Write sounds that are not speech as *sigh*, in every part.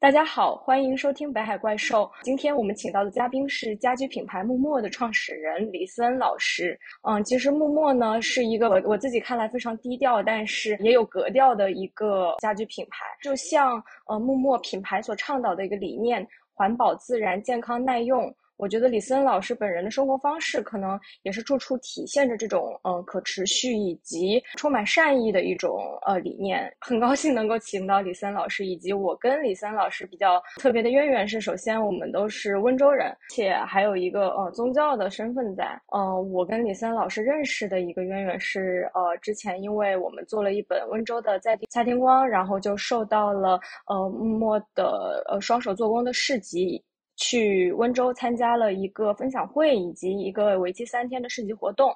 大家好，欢迎收听北海怪兽。今天我们请到的嘉宾是家居品牌木木的创始人李思恩老师。嗯，其实木木呢是一个我我自己看来非常低调，但是也有格调的一个家居品牌。就像呃木木品牌所倡导的一个理念：环保、自然、健康、耐用。我觉得李森老师本人的生活方式，可能也是处处体现着这种嗯可持续以及充满善意的一种呃理念。很高兴能够请到李森老师，以及我跟李森老师比较特别的渊源是，首先我们都是温州人，且还有一个呃宗教的身份在。呃，我跟李森老师认识的一个渊源是，呃，之前因为我们做了一本温州的在地蔡天光，然后就受到了呃莫的呃双手做工的市集。去温州参加了一个分享会以及一个为期三天的市集活动，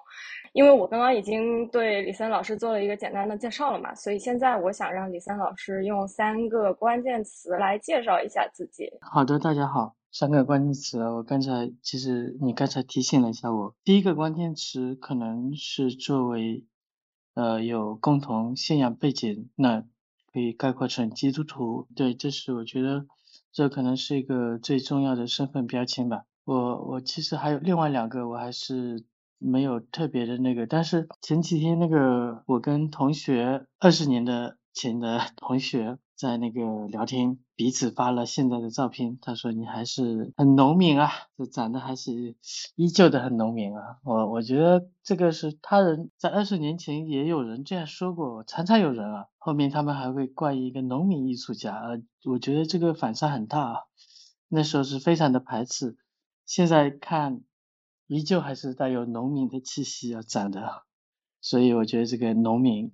因为我刚刚已经对李森老师做了一个简单的介绍了嘛，所以现在我想让李森老师用三个关键词来介绍一下自己。好的，大家好，三个关键词，我刚才其实你刚才提醒了一下我，第一个关键词可能是作为呃有共同信仰背景，那可以概括成基督徒，对，这是我觉得。这可能是一个最重要的身份标签吧。我我其实还有另外两个，我还是没有特别的那个。但是前几天那个我跟同学二十年的前的 *laughs* 同学。在那个聊天，彼此发了现在的照片。他说你还是很农民啊，就长得还是依旧的很农民啊。我我觉得这个是他人在二十年前也有人这样说过，常常有人啊。后面他们还会冠一个农民艺术家，呃，我觉得这个反差很大啊。那时候是非常的排斥，现在看依旧还是带有农民的气息啊，长得。所以我觉得这个农民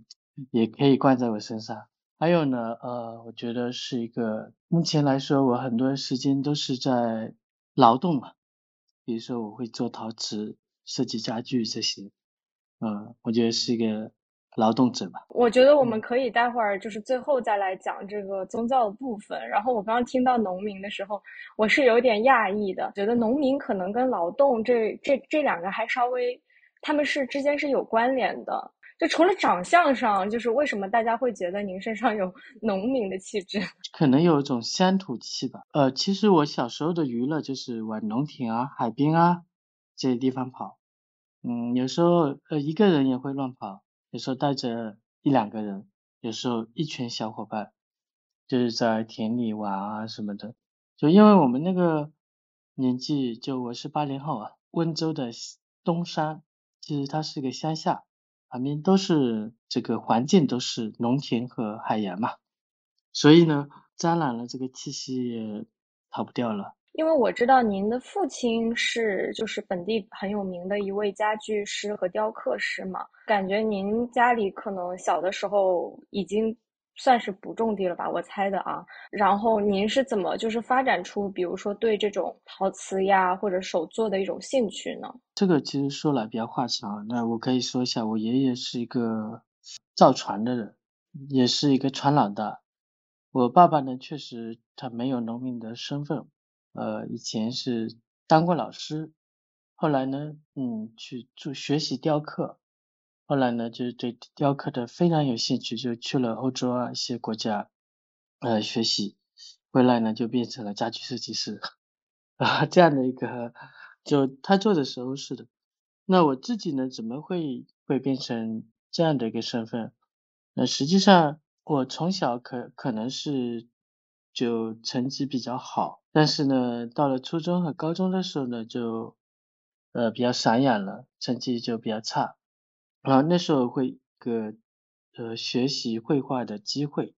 也可以冠在我身上。还有呢，呃，我觉得是一个，目前来说，我很多时间都是在劳动嘛，比如说我会做陶瓷、设计家具这些，嗯，我觉得是一个劳动者吧。我觉得我们可以待会儿就是最后再来讲这个宗教的部分。然后我刚刚听到农民的时候，我是有点讶异的，觉得农民可能跟劳动这这这两个还稍微，他们是之间是有关联的。就除了长相上，就是为什么大家会觉得您身上有 *laughs* 农民的气质？*laughs* 可能有一种乡土气吧。呃，其实我小时候的娱乐就是往农田啊、海边啊这些地方跑。嗯，有时候呃一个人也会乱跑，有时候带着一两个人，有时候一群小伙伴，就是在田里玩啊什么的。就因为我们那个年纪，就我是八零后啊，温州的东山，其实它是个乡下。旁边都是这个环境都是农田和海洋嘛，所以呢，沾染了这个气息也逃不掉了。因为我知道您的父亲是就是本地很有名的一位家具师和雕刻师嘛，感觉您家里可能小的时候已经。算是不种地了吧，我猜的啊。然后您是怎么就是发展出，比如说对这种陶瓷呀或者手作的一种兴趣呢？这个其实说来比较话长，那我可以说一下，我爷爷是一个造船的人，也是一个船老大。我爸爸呢，确实他没有农民的身份，呃，以前是当过老师，后来呢，嗯，去做学习雕刻。后来呢，就是对雕刻的非常有兴趣，就去了欧洲啊一些国家，呃学习，回来呢就变成了家居设计师，*laughs* 啊这样的一个，就他做的时候是的。那我自己呢，怎么会会变成这样的一个身份？那实际上我从小可可能是就成绩比较好，但是呢，到了初中和高中的时候呢，就呃比较散养了，成绩就比较差。啊，那时候会个呃学习绘画的机会，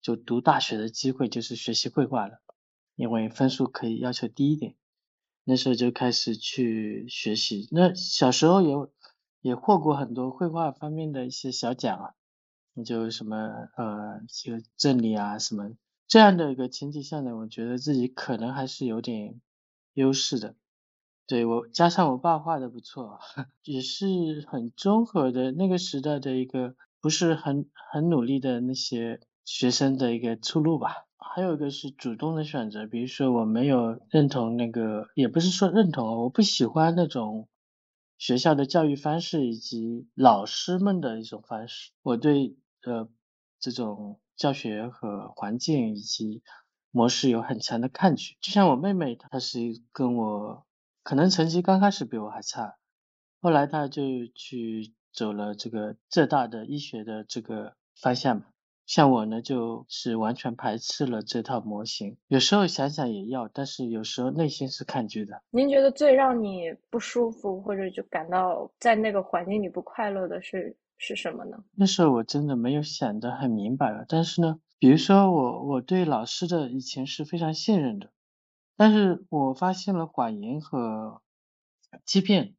就读大学的机会就是学习绘画了，因为分数可以要求低一点。那时候就开始去学习，那小时候也也获过很多绘画方面的一些小奖啊，就什么呃就镇里啊什么这样的一个前提下呢，我觉得自己可能还是有点优势的。对我加上我爸画的不错，*laughs* 也是很综合的那个时代的一个不是很很努力的那些学生的一个出路吧。还有一个是主动的选择，比如说我没有认同那个，也不是说认同，我不喜欢那种学校的教育方式以及老师们的一种方式。我对呃这种教学和环境以及模式有很强的抗拒。就像我妹妹，她是跟我可能成绩刚开始比我还差，后来他就去走了这个浙大的医学的这个方向嘛。像我呢，就是完全排斥了这套模型。有时候想想也要，但是有时候内心是抗拒的。您觉得最让你不舒服，或者就感到在那个环境里不快乐的是是什么呢？那时候我真的没有想得很明白了。但是呢，比如说我我对老师的以前是非常信任的，但是我发现了谎言和欺骗。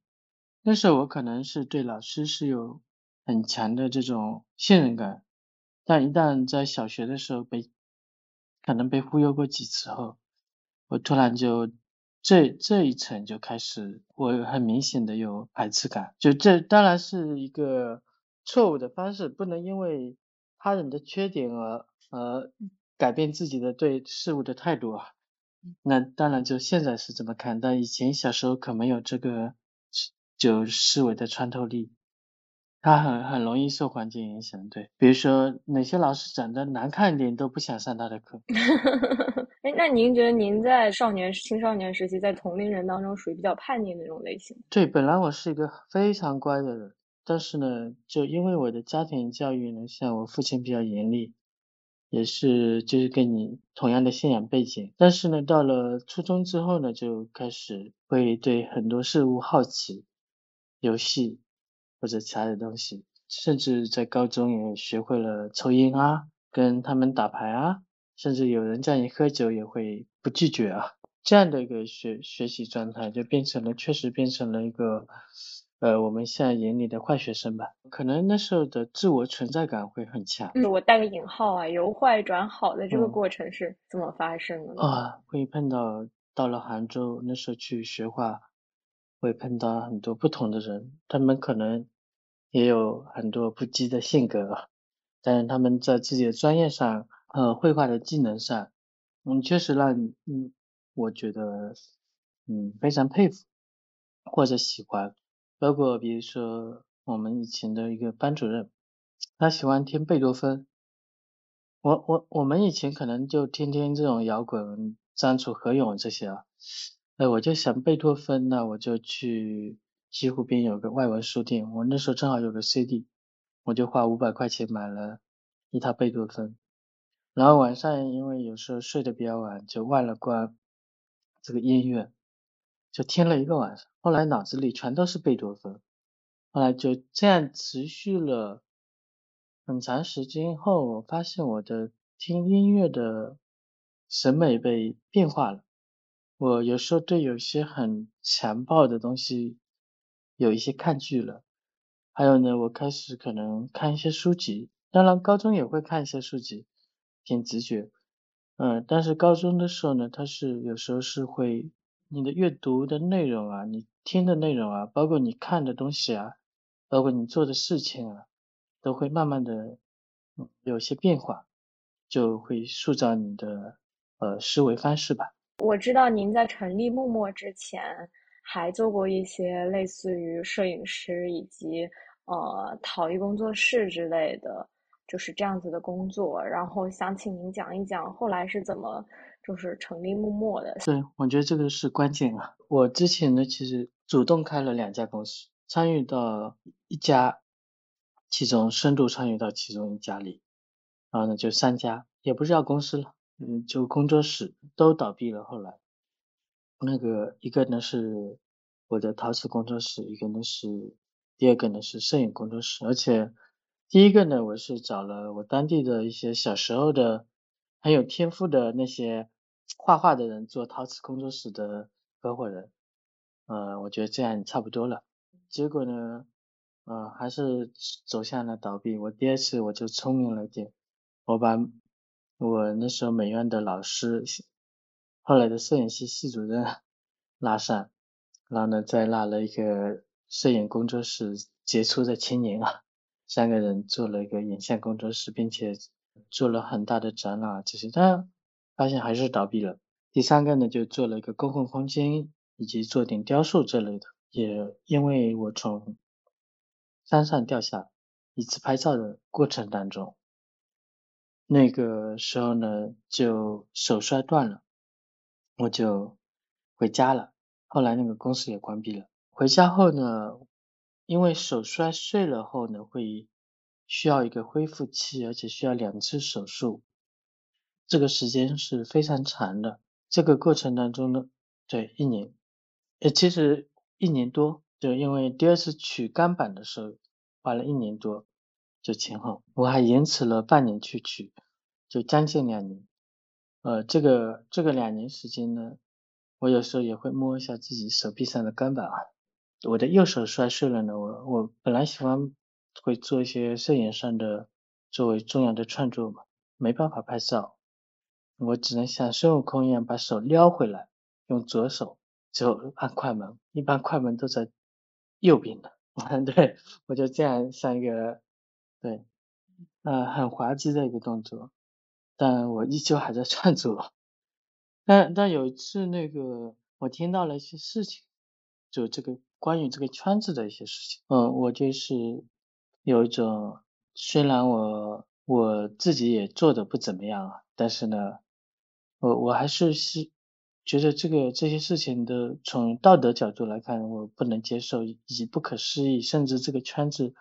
那时候我可能是对老师是有很强的这种信任感。但一旦在小学的时候被可能被忽悠过几次后，我突然就这这一层就开始，我很明显的有排斥感。就这当然是一个错误的方式，不能因为他人的缺点而而改变自己的对事物的态度啊。那当然就现在是这么看，但以前小时候可没有这个就思维的穿透力。他很很容易受环境影响，对，比如说哪些老师长得难看一点都不想上他的课。*laughs* 哎，那您觉得您在少年青少年时期，在同龄人当中属于比较叛逆那种类型？对，本来我是一个非常乖的人，但是呢，就因为我的家庭教育呢，像我父亲比较严厉，也是就是跟你同样的信仰背景，但是呢，到了初中之后呢，就开始会对很多事物好奇，游戏。或者其他的东西，甚至在高中也学会了抽烟啊，跟他们打牌啊，甚至有人叫你喝酒也会不拒绝啊，这样的一个学学习状态就变成了，确实变成了一个，呃，我们现在眼里的坏学生吧。可能那时候的自我存在感会很强。嗯，我带个引号啊，由坏转好的这个过程是怎么发生的？啊，会碰到到了杭州，那时候去学画，会碰到很多不同的人，他们可能。也有很多不羁的性格，但是他们在自己的专业上，呃，绘画的技能上，嗯，确实让嗯，我觉得，嗯，非常佩服或者喜欢。包括比如说我们以前的一个班主任，他喜欢听贝多芬。我我我们以前可能就听听这种摇滚，张楚、何勇这些啊，哎，我就想贝多芬，那我就去。西湖边有个外文书店，我那时候正好有个 CD，我就花五百块钱买了一套贝多芬。然后晚上因为有时候睡得比较晚，就忘了关这个音乐，就听了一个晚上。后来脑子里全都是贝多芬，后来就这样持续了很长时间后，我发现我的听音乐的审美被变化了。我有时候对有些很强暴的东西。有一些抗拒了，还有呢，我开始可能看一些书籍，当然高中也会看一些书籍，凭直觉，嗯，但是高中的时候呢，它是有时候是会你的阅读的内容啊，你听的内容啊，包括你看的东西啊，包括你做的事情啊，都会慢慢的有些变化，就会塑造你的呃思维方式吧。我知道您在成立默默之前。还做过一些类似于摄影师以及呃陶艺工作室之类的，就是这样子的工作。然后想请您讲一讲后来是怎么就是成立木墨的。对，我觉得这个是关键啊。我之前呢其实主动开了两家公司，参与到一家，其中深度参与到其中一家里，然后呢就三家，也不是叫公司了，嗯，就工作室都倒闭了。后来。那个一个呢是我的陶瓷工作室，一个呢是第二个呢是摄影工作室，而且第一个呢我是找了我当地的一些小时候的很有天赋的那些画画的人做陶瓷工作室的合伙人，呃，我觉得这样差不多了。结果呢，呃，还是走向了倒闭。我第二次我就聪明了点，我把我那时候美院的老师。后来的摄影系系主任拉上，然后呢，再拉了一个摄影工作室杰出的青年啊，三个人做了一个影像工作室，并且做了很大的展览这些，但发现还是倒闭了。第三个呢，就做了一个公共空间，以及做点雕塑之类的。也因为我从山上掉下，一次拍照的过程当中，那个时候呢就手摔断了，我就回家了。后来那个公司也关闭了。回家后呢，因为手摔碎了后呢，会需要一个恢复期，而且需要两次手术，这个时间是非常长的。这个过程当中呢，对一年，呃，其实一年多，就因为第二次取钢板的时候花了一年多，就前后，我还延迟了半年去取，就将近两年。呃，这个这个两年时间呢，我有时候也会摸一下自己手臂上的钢板啊。我的右手摔碎了呢，我我本来喜欢会做一些摄影上的作为重要的创作嘛，没办法拍照，我只能像孙悟空一样把手撩回来，用左手就按快门，一般快门都在右边的，*laughs* 对我就这样像一个对，呃很滑稽的一个动作，但我依旧还在创作，*laughs* 但但有一次那个我听到了一些事情，就这个。关于这个圈子的一些事情，嗯，我就是有一种，虽然我我自己也做的不怎么样啊，但是呢，我我还是是觉得这个这些事情的从道德角度来看，我不能接受，以及不可思议，甚至这个圈子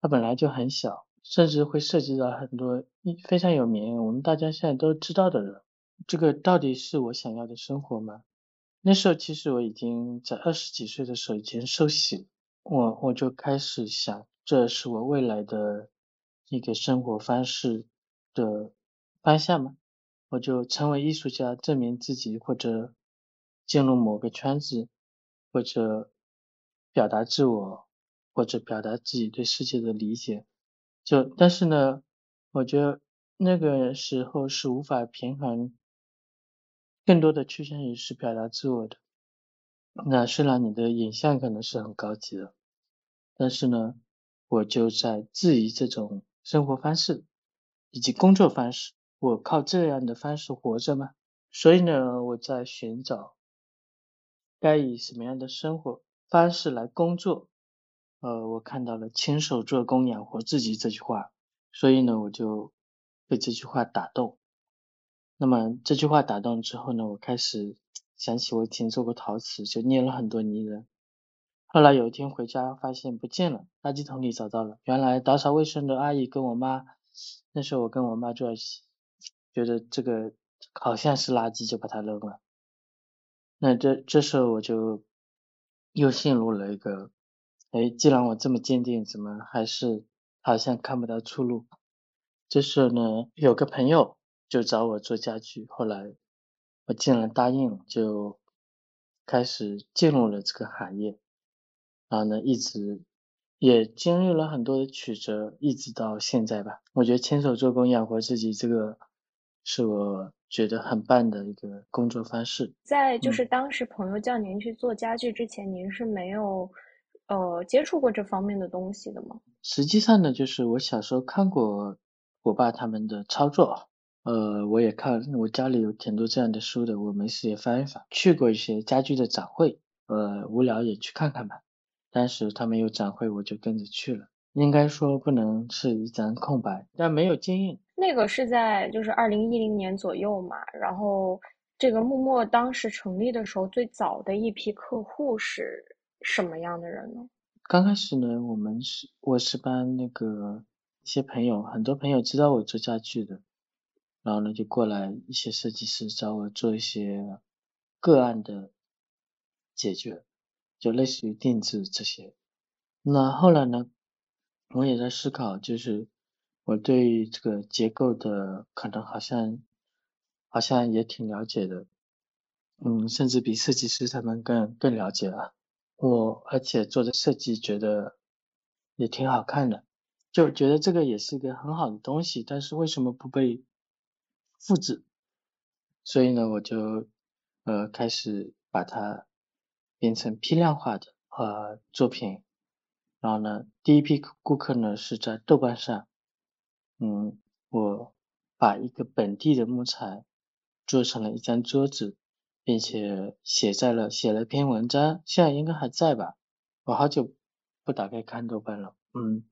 它本来就很小，甚至会涉及到很多非常有名，我们大家现在都知道的人，这个到底是我想要的生活吗？那时候其实我已经在二十几岁的时候已经受洗，我我就开始想，这是我未来的一个生活方式的方向吗？我就成为艺术家，证明自己，或者进入某个圈子，或者表达自我，或者表达自己对世界的理解。就但是呢，我觉得那个时候是无法平衡。更多的趋向于是表达自我的。那虽然你的影像可能是很高级的，但是呢，我就在质疑这种生活方式以及工作方式。我靠这样的方式活着吗？所以呢，我在寻找该以什么样的生活方式来工作。呃，我看到了“亲手做工养活自己”这句话，所以呢，我就被这句话打动。那么这句话打动之后呢，我开始想起我以前做过陶瓷，就捏了很多泥人。后来有一天回家发现不见了，垃圾桶里找到了。原来打扫卫生的阿姨跟我妈，那时候我跟我妈住在一起，觉得这个好像是垃圾，就把它扔了。那这这时候我就又陷入了一个，哎，既然我这么坚定，怎么还是好像看不到出路？这时候呢，有个朋友。就找我做家具，后来我竟然答应了，就开始进入了这个行业，然后呢，一直也经历了很多的曲折，一直到现在吧。我觉得亲手做工养活自己，这个是我觉得很棒的一个工作方式。在就是当时朋友叫您去做家具之前，您是没有呃接触过这方面的东西的吗？实际上呢，就是我小时候看过我爸他们的操作。呃，我也看，我家里有挺多这样的书的，我没事也翻一翻。去过一些家具的展会，呃，无聊也去看看吧。当时他们有展会，我就跟着去了。应该说不能是一张空白，但没有经验。那个是在就是二零一零年左右嘛。然后这个木墨当时成立的时候，最早的一批客户是什么样的人呢？刚开始呢，我们是我是帮那个一些朋友，很多朋友知道我做家具的。然后呢，就过来一些设计师找我做一些个案的解决，就类似于定制这些。那后来呢，我也在思考，就是我对这个结构的可能好像好像也挺了解的，嗯，甚至比设计师他们更更了解了。我而且做的设计觉得也挺好看的，就觉得这个也是一个很好的东西，但是为什么不被？复制，所以呢，我就呃开始把它变成批量化的呃作品，然后呢，第一批顾客呢是在豆瓣上，嗯，我把一个本地的木材做成了一张桌子，并且写在了写了篇文章，现在应该还在吧？我好久不打开看豆瓣了，嗯，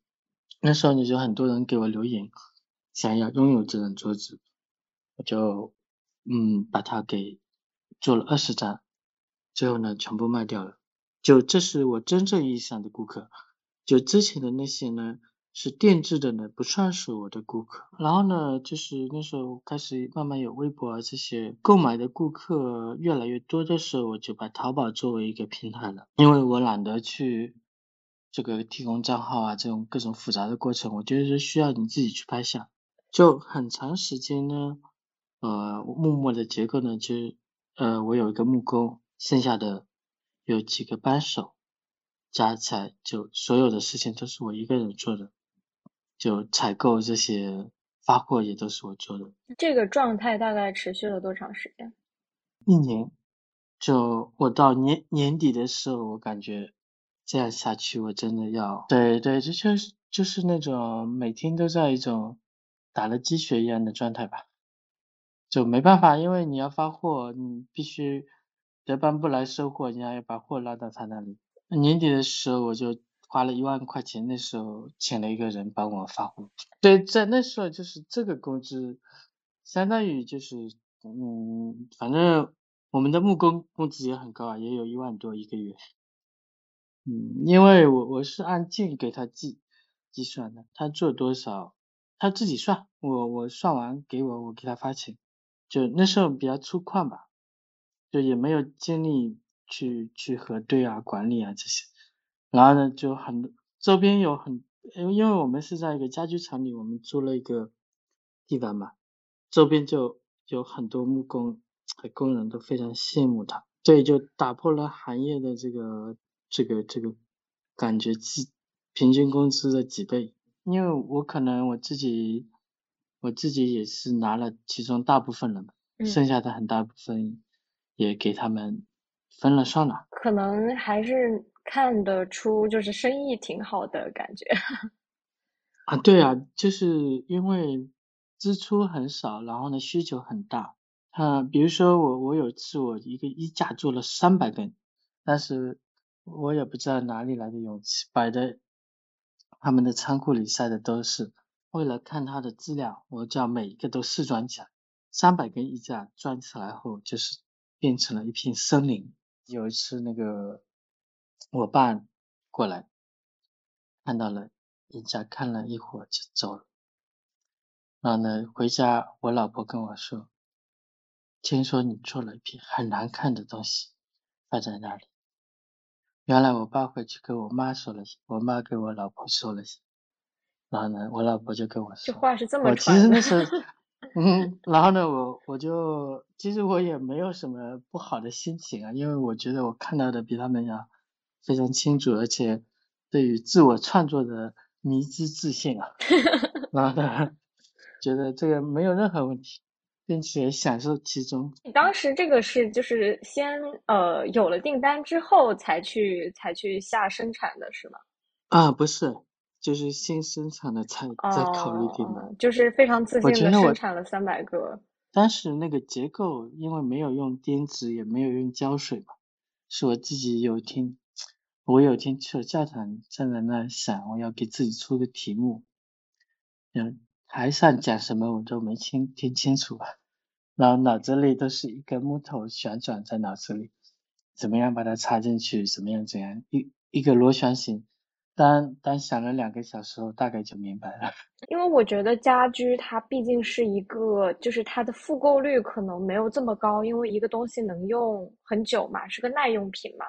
那时候就很多人给我留言。想要拥有这张桌子，我就嗯把它给做了二十张，最后呢全部卖掉了。就这是我真正意义上的顾客，就之前的那些呢是定制的呢，不算是我的顾客。然后呢，就是那时候开始慢慢有微博啊这些购买的顾客越来越多的时候，我就把淘宝作为一个平台了，因为我懒得去这个提供账号啊这种各种复杂的过程，我觉得是需要你自己去拍下。就很长时间呢，呃，木木的结构呢，就呃我有一个木工，剩下的。有几个扳手，加起来就所有的事情都是我一个人做的，就采购这些发货也都是我做的。这个状态大概持续了多长时间？一年。就我到年年底的时候，我感觉这样下去我真的要……对对，这就是就是那种每天都在一种打了鸡血一样的状态吧。就没办法，因为你要发货，你必须。德班不来收货，你还要把货拉到他那里。年底的时候，我就花了一万块钱，那时候请了一个人帮我发货。对，在那时候就是这个工资，相当于就是，嗯，反正我们的木工工资也很高啊，也有一万多一个月。嗯，因为我我是按件给他计计算的，他做多少他自己算，我我算完给我，我给他发钱。就那时候比较粗犷吧。就也没有精力去去核对啊、管理啊这些，然后呢，就很周边有很，因为因为我们是在一个家居厂里，我们租了一个地方嘛，周边就有很多木工和工人都非常羡慕他，所以，就打破了行业的这个这个这个感觉，几平均工资的几倍，因为我可能我自己我自己也是拿了其中大部分了嘛，剩下的很大部分。也给他们分了算了，可能还是看得出就是生意挺好的感觉。*laughs* 啊，对啊，就是因为支出很少，然后呢需求很大。啊，比如说我我有一次我一个衣架做了三百根，但是我也不知道哪里来的勇气，摆在他们的仓库里晒的都是。为了看它的质量，我叫每一个都试装起来，三百根衣架装起来后就是。变成了一片森林。有一次，那个我爸过来看到了一家，看了一会儿就走了。然后呢，回家我老婆跟我说：“听说你做了一篇很难看的东西放在那里。”原来我爸回去跟我妈说了，我妈跟我老婆说了，然后呢，我老婆就跟我说：“这话是这么传的。”我其实那时。*laughs* 嗯，然后呢，我我就其实我也没有什么不好的心情啊，因为我觉得我看到的比他们要非常清楚，而且对于自我创作的迷之自信啊，*laughs* 然后呢，觉得这个没有任何问题，并且享受其中。你当时这个是就是先呃有了订单之后才去才去下生产的是吗？啊，不是。就是新生产的才再考虑订单，就是非常自信的生产了三百个。当时那个结构，因为没有用钉子，也没有用胶水嘛，是我自己有天，我有天去了教堂，站在那想，我要给自己出个题目，嗯，台上讲什么我都没听听清楚，然后脑子里都是一根木头旋转在脑子里，怎么样把它插进去，怎么样怎样，一一个螺旋形。当当想了两个小时后，大概就明白了。*laughs* 因为我觉得家居它毕竟是一个，就是它的复购率可能没有这么高，因为一个东西能用很久嘛，是个耐用品嘛。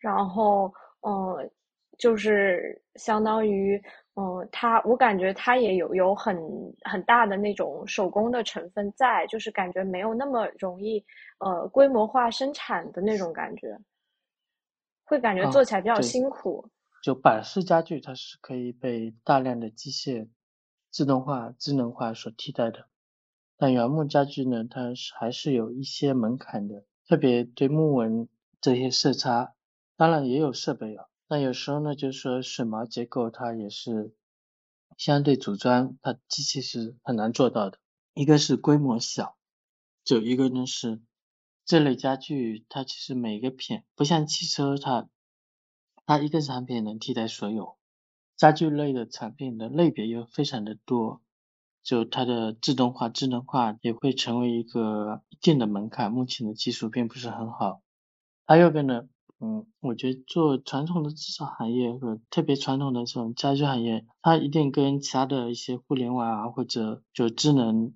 然后，嗯，就是相当于，嗯，它我感觉它也有有很很大的那种手工的成分在，就是感觉没有那么容易，呃，规模化生产的那种感觉，会感觉做起来比较辛苦。就板式家具，它是可以被大量的机械自动化、智能化所替代的。但原木家具呢，它是还是有一些门槛的，特别对木纹这些色差，当然也有设备啊。但有时候呢，就是说榫毛结构它也是相对组装，它机器是很难做到的。一个是规模小，就一个呢是这类家具，它其实每个片不像汽车它。它一个产品能替代所有家具类的产品的类别又非常的多，就它的自动化、智能化也会成为一个一定的门槛。目前的技术并不是很好。还有个呢，嗯，我觉得做传统的制造行业和特别传统的这种家居行业，它一定跟其他的一些互联网啊或者就智能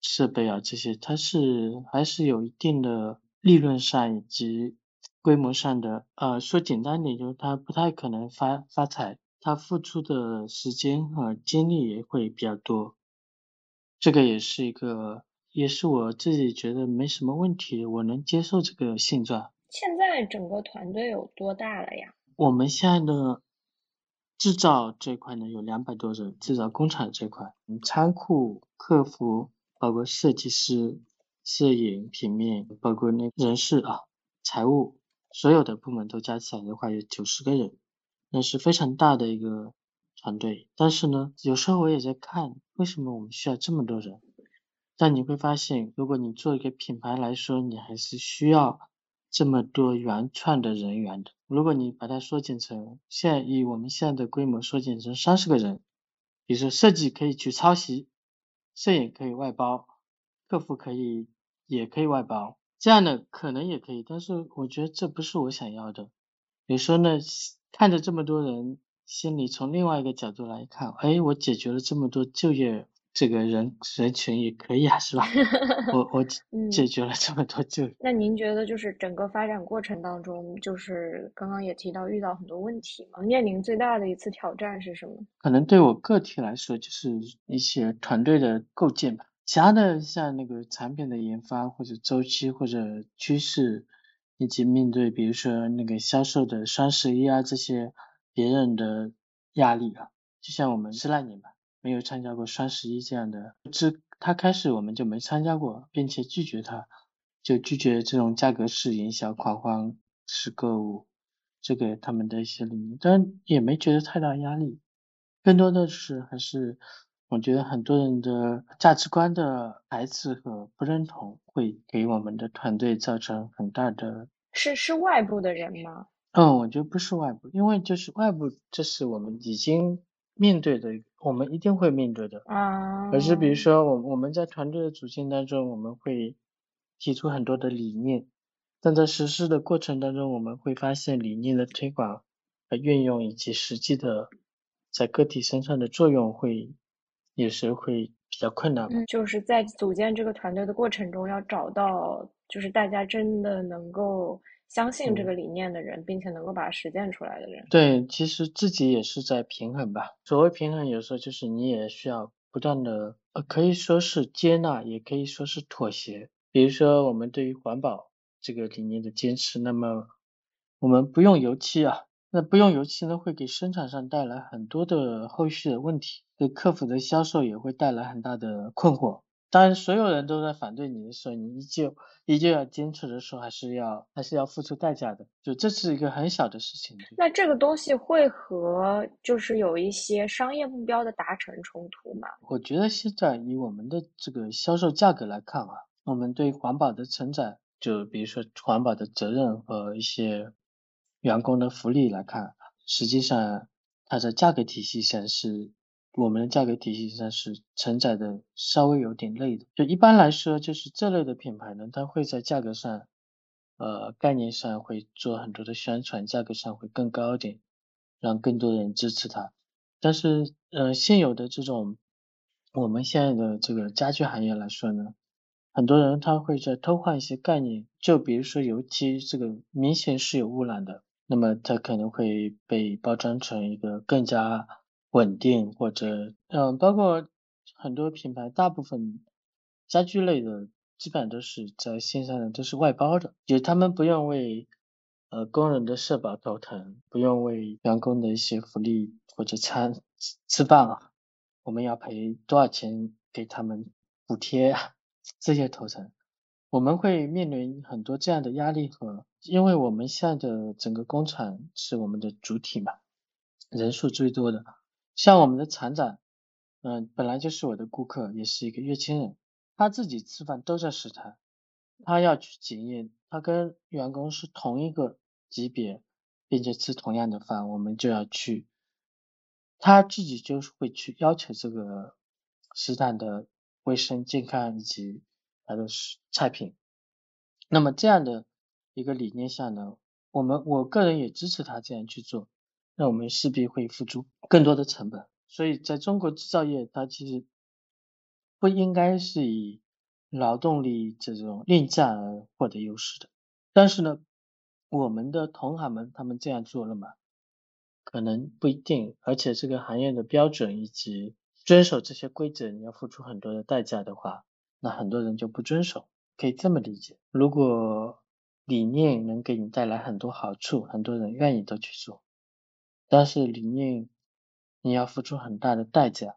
设备啊这些，它是还是有一定的利润上以及规模上的。呃，说简单点，就是他不太可能发发财，他付出的时间和精力也会比较多。这个也是一个，也是我自己觉得没什么问题，我能接受这个现状。现在整个团队有多大了呀？我们现在的制造这块呢有两百多人，制造工厂这块，仓库、客服，包括设计师、摄影、平面，包括那人事啊、财务，所有的部门都加起来的话有九十个人，那是非常大的一个团队。但是呢，有时候我也在看，为什么我们需要这么多人？但你会发现，如果你做一个品牌来说，你还是需要。这么多原创的人员的，如果你把它缩减成，现以我们现在的规模缩减成三十个人，比如说设计可以去抄袭，摄影可以外包，客服可以也可以外包，这样的可能也可以，但是我觉得这不是我想要的。有时候呢，看着这么多人，心里从另外一个角度来看，哎，我解决了这么多就业。这个人人群也可以啊，是吧？我 *laughs* 我解决了这么多就业。那您觉得就是整个发展过程当中，就是刚刚也提到遇到很多问题嘛？面临最大的一次挑战是什么？可能对我个体来说，就是一些团队的构建吧。其他的像那个产品的研发或者周期或者趋势，以及面对比如说那个销售的双十一啊这些别人的压力啊，就像我们是那年吧。没有参加过双十一这样的，自他开始我们就没参加过，并且拒绝他，就拒绝这种价格式营销、狂欢式购物，这个他们的一些理念，但也没觉得太大压力，更多的是还是我觉得很多人的价值观的排斥和不认同，会给我们的团队造成很大的。是是外部的人吗？嗯，我觉得不是外部，因为就是外部，这是我们已经。面对的，我们一定会面对的。啊。而是比如说，我我们在团队的组建当中，我们会提出很多的理念，但在实施的过程当中，我们会发现理念的推广和运用以及实际的在个体身上的作用会有时会比较困难。嗯，就是在组建这个团队的过程中，要找到就是大家真的能够。相信这个理念的人，并且能够把它实践出来的人，对，其实自己也是在平衡吧。所谓平衡，有时候就是你也需要不断的，呃，可以说是接纳，也可以说是妥协。比如说，我们对于环保这个理念的坚持，那么我们不用油漆啊，那不用油漆呢，会给生产上带来很多的后续的问题，给客服的销售也会带来很大的困惑。当然，所有人都在反对你的时候，你依旧依旧要坚持的时候，还是要还是要付出代价的。就这是一个很小的事情。那这个东西会和就是有一些商业目标的达成冲突吗？我觉得现在以我们的这个销售价格来看啊，我们对环保的承载，就比如说环保的责任和一些员工的福利来看，实际上它在价格体系上是。我们的价格体系上是承载的稍微有点累的，就一般来说，就是这类的品牌呢，它会在价格上，呃，概念上会做很多的宣传，价格上会更高一点，让更多人支持它。但是，呃，现有的这种我们现在的这个家居行业来说呢，很多人他会在偷换一些概念，就比如说油漆这个明显是有污染的，那么它可能会被包装成一个更加。稳定或者嗯，包括很多品牌，大部分家居类的基本都是在线上的，都是外包的，就他们不用为呃工人的社保头疼，不用为员工的一些福利或者餐吃饭啊，我们要赔多少钱给他们补贴啊这些头疼，我们会面临很多这样的压力和，因为我们现在的整个工厂是我们的主体嘛，人数最多的。像我们的厂长，嗯，本来就是我的顾客，也是一个乐清人，他自己吃饭都在食堂，他要去检验，他跟员工是同一个级别，并且吃同样的饭，我们就要去，他自己就是会去要求这个食堂的卫生健康以及它的菜品。那么这样的一个理念下呢，我们我个人也支持他这样去做。那我们势必会付出更多的成本。所以在中国制造业，它其实不应该是以劳动力这种另价而获得优势的。但是呢，我们的同行们他们这样做了吗？可能不一定，而且这个行业的标准以及遵守这些规则，你要付出很多的代价的话，那很多人就不遵守。可以这么理解，如果理念能给你带来很多好处，很多人愿意都去做。但是理念你要付出很大的代价，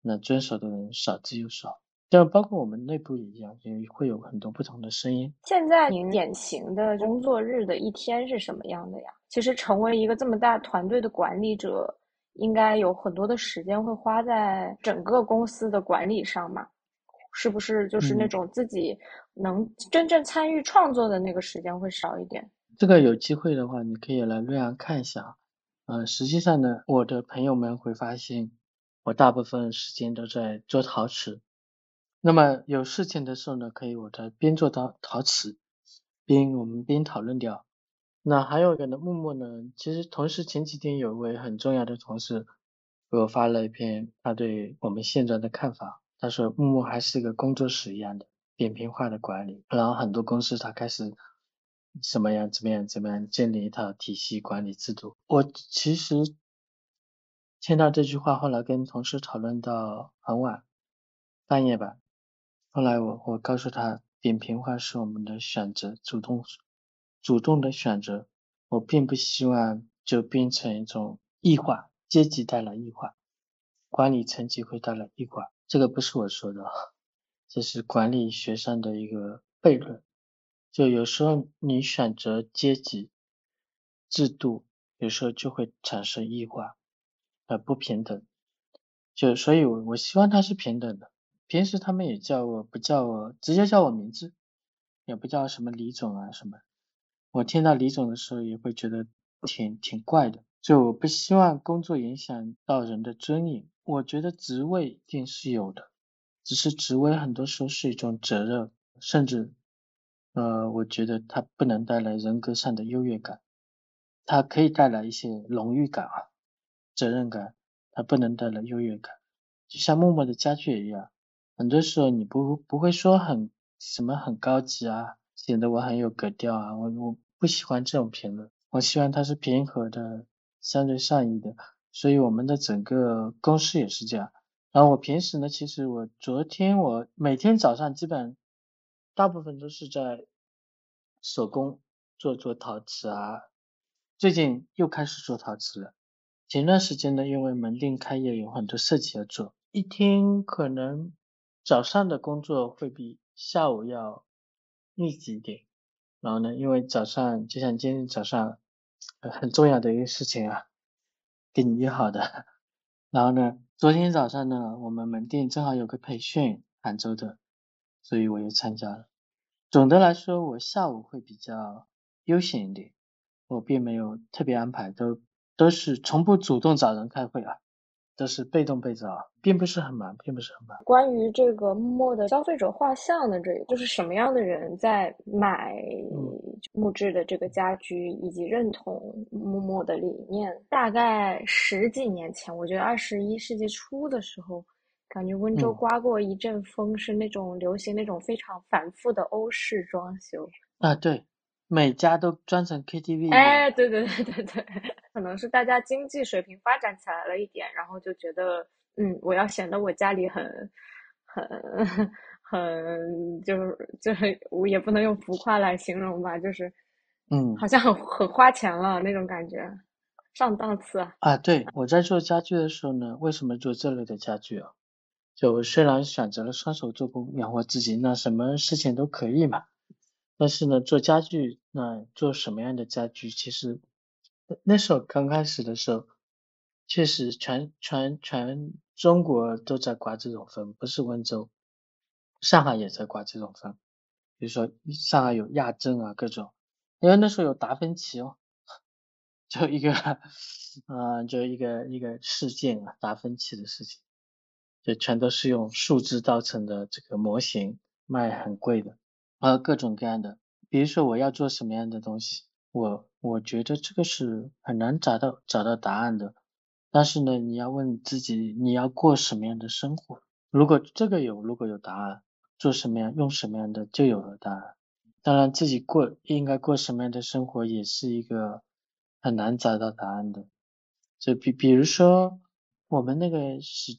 那遵守的人少之又少。就包括我们内部也一样，也会有很多不同的声音。现在您典型的工作日的一天是什么样的呀？其实成为一个这么大团队的管理者，应该有很多的时间会花在整个公司的管理上嘛？是不是就是那种自己能真正参与创作的那个时间会少一点？这个有机会的话，你可以来瑞阳看一下。呃，实际上呢，我的朋友们会发现，我大部分时间都在做陶瓷。那么有事情的时候呢，可以我在边做陶陶瓷，边我们边讨论掉。那还有一个呢，木木呢，其实同事前几天有一位很重要的同事给我发了一篇他对我们现状的看法。他说木木还是一个工作室一样的扁平化的管理，然后很多公司他开始怎么样怎么样怎么样建立一套体系管理制度。我其实听到这句话，后来跟同事讨论到很晚，半夜吧。后来我我告诉他，扁平化是我们的选择，主动主动的选择。我并不希望就变成一种异化，阶级带来异化，管理层级会带来异化。这个不是我说的，这是管理学上的一个悖论。就有时候你选择阶级制度，有时候就会产生异化，呃不平等。就所以，我我希望它是平等的。平时他们也叫我不叫我，直接叫我名字，也不叫什么李总啊什么。我听到李总的时候也会觉得挺挺怪的。就我不希望工作影响到人的尊严。我觉得职位一定是有的，只是职位很多时候是一种责任，甚至呃，我觉得它不能带来人格上的优越感，它可以带来一些荣誉感啊，责任感，它不能带来优越感。就像默默的家具一样。很多时候你不不会说很什么很高级啊，显得我很有格调啊，我我不喜欢这种评论，我希望它是平和的，相对善意的，所以我们的整个公司也是这样。然后我平时呢，其实我昨天我每天早上基本大部分都是在手工做做陶瓷啊，最近又开始做陶瓷了。前段时间呢，因为门店开业有很多设计要做，一天可能。早上的工作会比下午要密集一点，然后呢，因为早上就像今天早上很重要的一个事情啊，给你约好的，然后呢，昨天早上呢，我们门店正好有个培训，杭州的，所以我又参加了。总的来说，我下午会比较悠闲一点，我并没有特别安排，都都是从不主动找人开会啊。都是被动被找，并不是很忙，并不是很忙。关于这个木墨的消费者画像的这个，就是什么样的人在买木质的这个家居，以及认同木墨的理念。大概十几年前，我觉得二十一世纪初的时候，感觉温州刮过一阵风，是那种流行那种非常繁复的欧式装修啊，对。每家都专成 KTV。哎，对对对对对，可能是大家经济水平发展起来了一点，然后就觉得，嗯，我要显得我家里很很很，就是就是我也不能用浮夸来形容吧，就是，嗯，好像很很花钱了那种感觉，上档次啊。对，我在做家具的时候呢，为什么做这类的家具啊？就虽然选择了双手做工养活自己，那什么事情都可以嘛。但是呢，做家具，那做什么样的家具？其实那时候刚开始的时候，确实全全全中国都在刮这种风，不是温州，上海也在刮这种风。比如说上海有亚正啊，各种，因为那时候有达芬奇哦，*laughs* 就一个，啊，就一个一个事件啊，达芬奇的事情，就全都是用数字造成的这个模型，卖很贵的，呃各种各样的。比如说我要做什么样的东西，我我觉得这个是很难找到找到答案的。但是呢，你要问自己你要过什么样的生活。如果这个有如果有答案，做什么样用什么样的就有了答案。当然自己过应该过什么样的生活也是一个很难找到答案的。就比比如说我们那个是。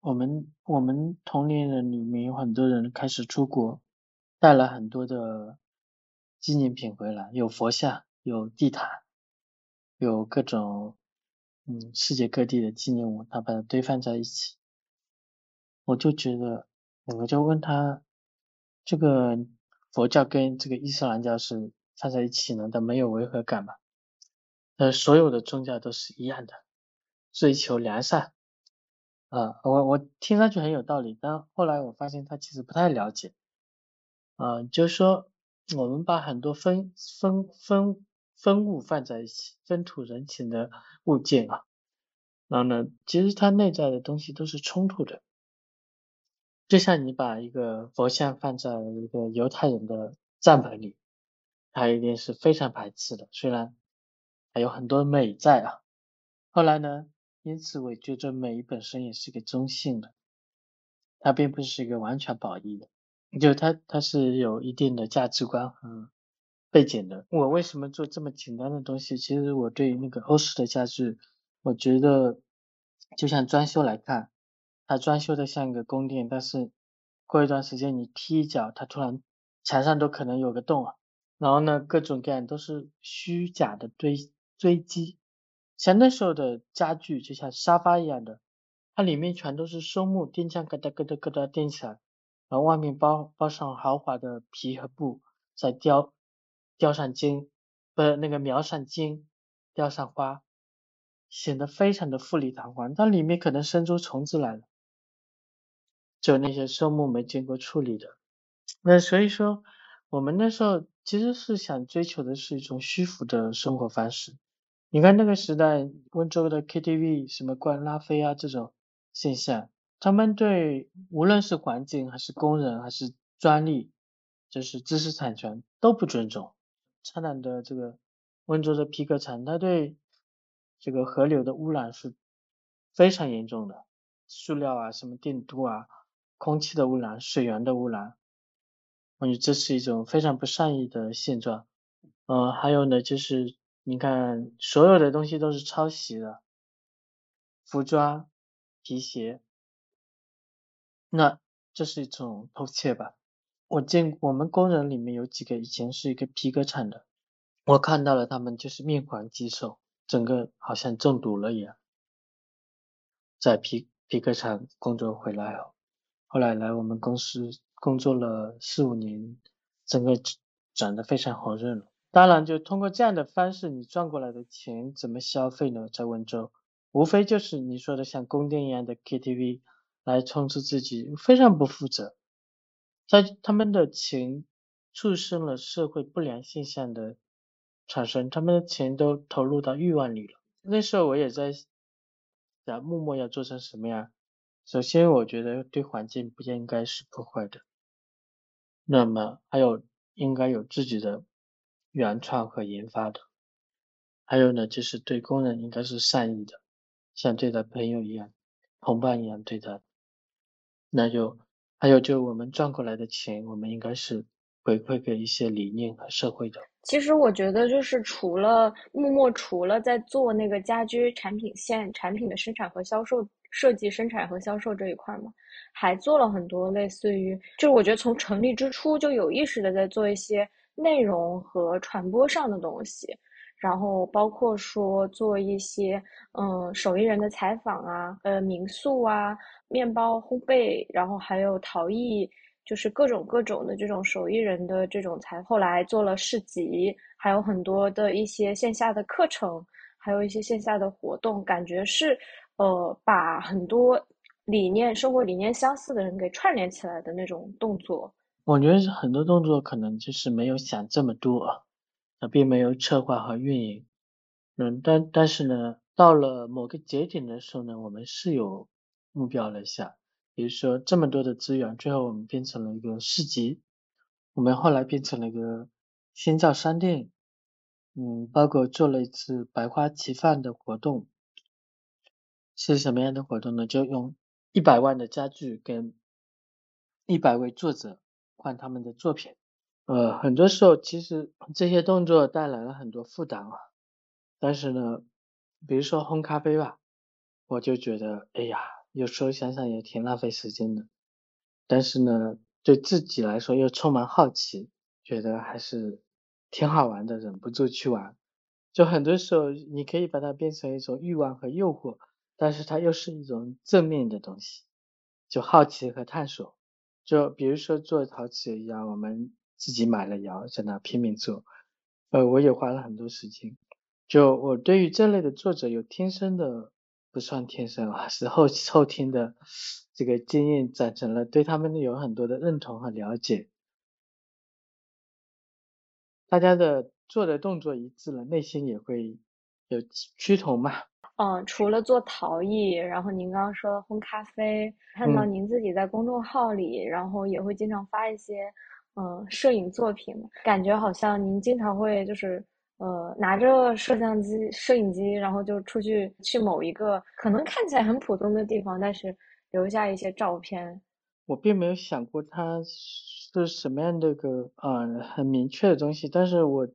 我们我们同龄人里面有很多人开始出国，带了很多的纪念品回来，有佛像，有地毯，有各种嗯世界各地的纪念物，他把它堆放在一起。我就觉得，我就问他，这个佛教跟这个伊斯兰教是放在一起呢，但没有违和感吗？呃，所有的宗教都是一样的，追求良善。啊，我我听上去很有道理，但后来我发现他其实不太了解。啊，就是说我们把很多分分分分物放在一起，风土人情的物件啊，然后呢，其实它内在的东西都是冲突的。就像你把一个佛像放在一个犹太人的帐篷里，他一定是非常排斥的，虽然还有很多美在啊。后来呢？因此，我觉得美本身也是个中性的，它并不是一个完全褒义的，就它它是有一定的价值观和背景的。我为什么做这么简单的东西？其实我对那个欧式的家具，我觉得就像装修来看，它装修的像一个宫殿，但是过一段时间你踢一脚，它突然墙上都可能有个洞啊。然后呢，各种各样都是虚假的堆堆积。像那时候的家具，就像沙发一样的，它里面全都是松木钉枪，咯哒咯哒咯哒钉起来，然后外面包包上豪华的皮和布，再雕雕上金，不是那个描上金，雕上花，显得非常的富丽堂皇。但里面可能生出虫子来了，就那些松木没经过处理的。那所以说，我们那时候其实是想追求的是一种虚浮的生活方式。你看那个时代，温州的 KTV 什么灌拉菲啊这种现象，他们对无论是环境还是工人还是专利，就是知识产权都不尊重。苍南的这个温州的皮革厂，它对这个河流的污染是非常严重的，塑料啊、什么电镀啊、空气的污染、水源的污染，我觉得这是一种非常不善意的现状。嗯，还有呢就是。你看，所有的东西都是抄袭的，服装、皮鞋，那这是一种偷窃吧？我见我们工人里面有几个以前是一个皮革厂的，我看到了他们就是面黄肌瘦，整个好像中毒了一样，在皮皮革厂工作回来后，后来来我们公司工作了四五年，整个长得非常红润了。当然，就通过这样的方式，你赚过来的钱怎么消费呢？在温州，无非就是你说的像宫殿一样的 KTV 来充实自己，非常不负责。在他们的钱促生了社会不良现象的产生，他们的钱都投入到欲望里了。那时候我也在想，默默要做成什么样？首先，我觉得对环境不应该是破坏的，那么还有应该有自己的。原创和研发的，还有呢，就是对工人应该是善意的，像对待朋友一样、同伴一样对待。那就还有，就我们赚过来的钱，我们应该是回馈给一些理念和社会的。其实我觉得，就是除了默默，除了在做那个家居产品线产品的生产和销售、设计、生产和销售这一块嘛，还做了很多类似于，就是我觉得从成立之初就有意识的在做一些。内容和传播上的东西，然后包括说做一些嗯手艺人的采访啊，呃民宿啊，面包烘焙，然后还有陶艺，就是各种各种的这种手艺人的这种采。后来做了市集，还有很多的一些线下的课程，还有一些线下的活动，感觉是呃把很多理念、生活理念相似的人给串联起来的那种动作。我觉得很多动作可能就是没有想这么多，啊，并没有策划和运营，嗯，但但是呢，到了某个节点的时候呢，我们是有目标了一下，比如说这么多的资源，最后我们变成了一个市集，我们后来变成了一个新造商店，嗯，包括做了一次百花齐放的活动，是什么样的活动呢？就用一百万的家具跟一百位作者换他们的作品。呃，很多时候其实这些动作带来了很多负担啊，但是呢，比如说烘咖啡吧，我就觉得，哎呀，有时候想想也挺浪费时间的，但是呢，对自己来说又充满好奇，觉得还是挺好玩的，忍不住去玩。就很多时候你可以把它变成一种欲望和诱惑，但是它又是一种正面的东西，就好奇和探索。就比如说做陶瓷一样，我们。自己买了窑，在那拼命做，呃，我也花了很多时间。就我对于这类的作者有天生的，不算天生啊，是后后天的这个经验攒成了，对他们有很多的认同和了解。大家的做的动作一致了，内心也会有趋同嘛。嗯，除了做陶艺，然后您刚刚说烘咖啡，看到您自己在公众号里，然后也会经常发一些。嗯，摄影作品感觉好像您经常会就是呃拿着摄像机、摄影机，然后就出去去某一个可能看起来很普通的地方，但是留下一些照片。我并没有想过它是什么样的个呃很明确的东西，但是我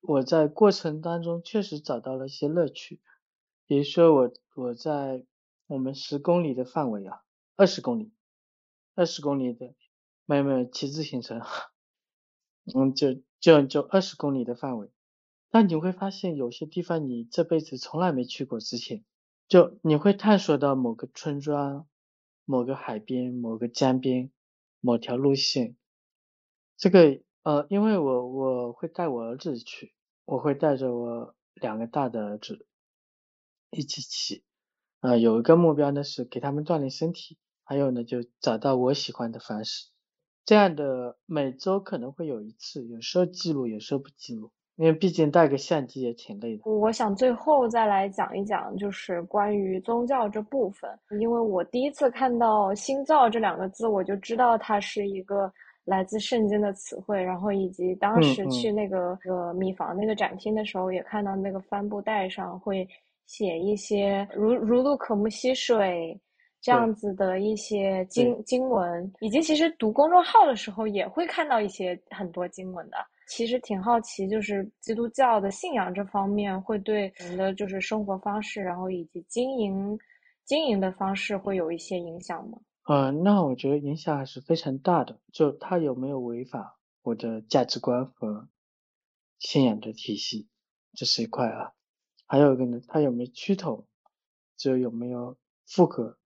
我在过程当中确实找到了一些乐趣。比如说我我在我们十公里的范围啊，二十公里，二十公里的。没有没有骑自行车，*laughs* 嗯，就就就二十公里的范围，但你会发现有些地方你这辈子从来没去过之前，就你会探索到某个村庄、某个海边、某个江边、某条路线。这个呃，因为我我会带我儿子去，我会带着我两个大的儿子一起骑，呃，有一个目标呢是给他们锻炼身体，还有呢就找到我喜欢的方式。这样的每周可能会有一次，有时候记录，有时候不记录，因为毕竟带个相机也挺累的。我想最后再来讲一讲，就是关于宗教这部分，因为我第一次看到“新造”这两个字，我就知道它是一个来自圣经的词汇，然后以及当时去那个呃米房那个展厅的时候，也看到那个帆布袋上会写一些“如如露可木溪水”。这样子的一些经经文，以及其实读公众号的时候也会看到一些很多经文的。其实挺好奇，就是基督教的信仰这方面会对人的就是生活方式，然后以及经营经营的方式会有一些影响吗？呃，那我觉得影响还是非常大的。就它有没有违反我的价值观和信仰的体系，这是一块啊。还有一个呢，它有没有趋同，就有没有复合。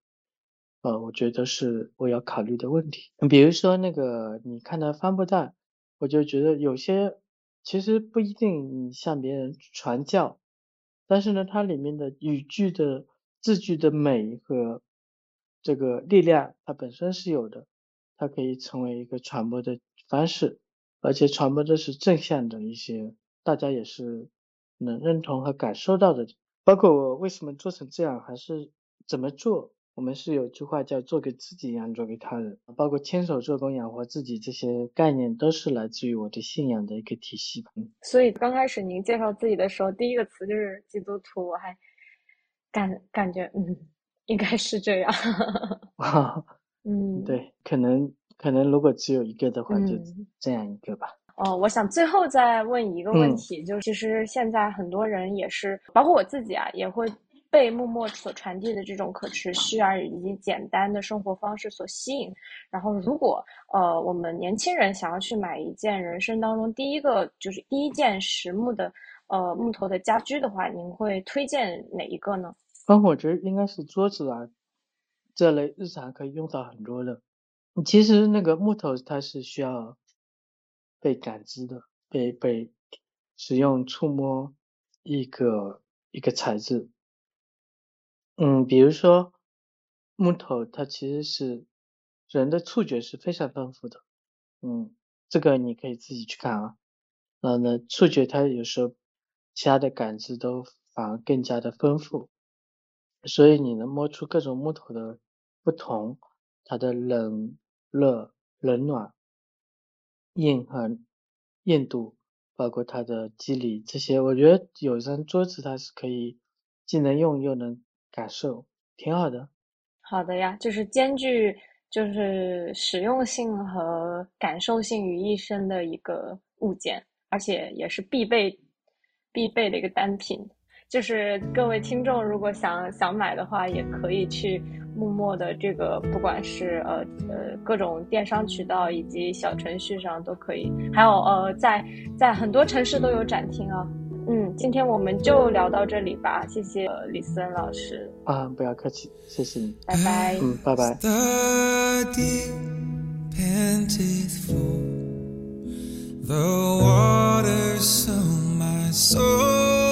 呃，我觉得是我要考虑的问题。比如说那个，你看到帆布袋，我就觉得有些其实不一定你向别人传教，但是呢，它里面的语句的字句的美和这个力量，它本身是有的，它可以成为一个传播的方式，而且传播的是正向的一些，大家也是能认同和感受到的。包括我为什么做成这样，还是怎么做。我们是有句话叫做给自己一样做给他人，包括亲手做工养活自己这些概念，都是来自于我的信仰的一个体系。所以刚开始您介绍自己的时候，第一个词就是基督徒，我还感感觉嗯，应该是这样。*laughs* 嗯，对，可能可能如果只有一个的话，就这样一个吧。哦，我想最后再问一个问题，就是其实现在很多人也是，包括我自己啊，也会。被默默所传递的这种可持续而以及简单的生活方式所吸引，然后如果呃我们年轻人想要去买一件人生当中第一个就是第一件实木的呃木头的家居的话，您会推荐哪一个呢？嗯，我觉得应该是桌子啊，这类日常可以用到很多的。其实那个木头它是需要被感知的，被被使用触摸一个一个材质。嗯，比如说木头，它其实是人的触觉是非常丰富的。嗯，这个你可以自己去看啊。然后呢，触觉它有时候其他的感知都反而更加的丰富，所以你能摸出各种木头的不同，它的冷热、冷暖、硬和硬度，包括它的肌理这些，我觉得有一张桌子它是可以既能用又能感受，挺好的。好的呀，就是兼具就是实用性和感受性于一身的一个物件，而且也是必备必备的一个单品。就是各位听众如果想想买的话，也可以去木墨的这个，不管是呃呃各种电商渠道以及小程序上都可以，还有呃在在很多城市都有展厅啊。嗯，今天我们就聊到这里吧，谢谢李森老师。啊，不要客气，谢谢你，拜拜，嗯，拜拜。to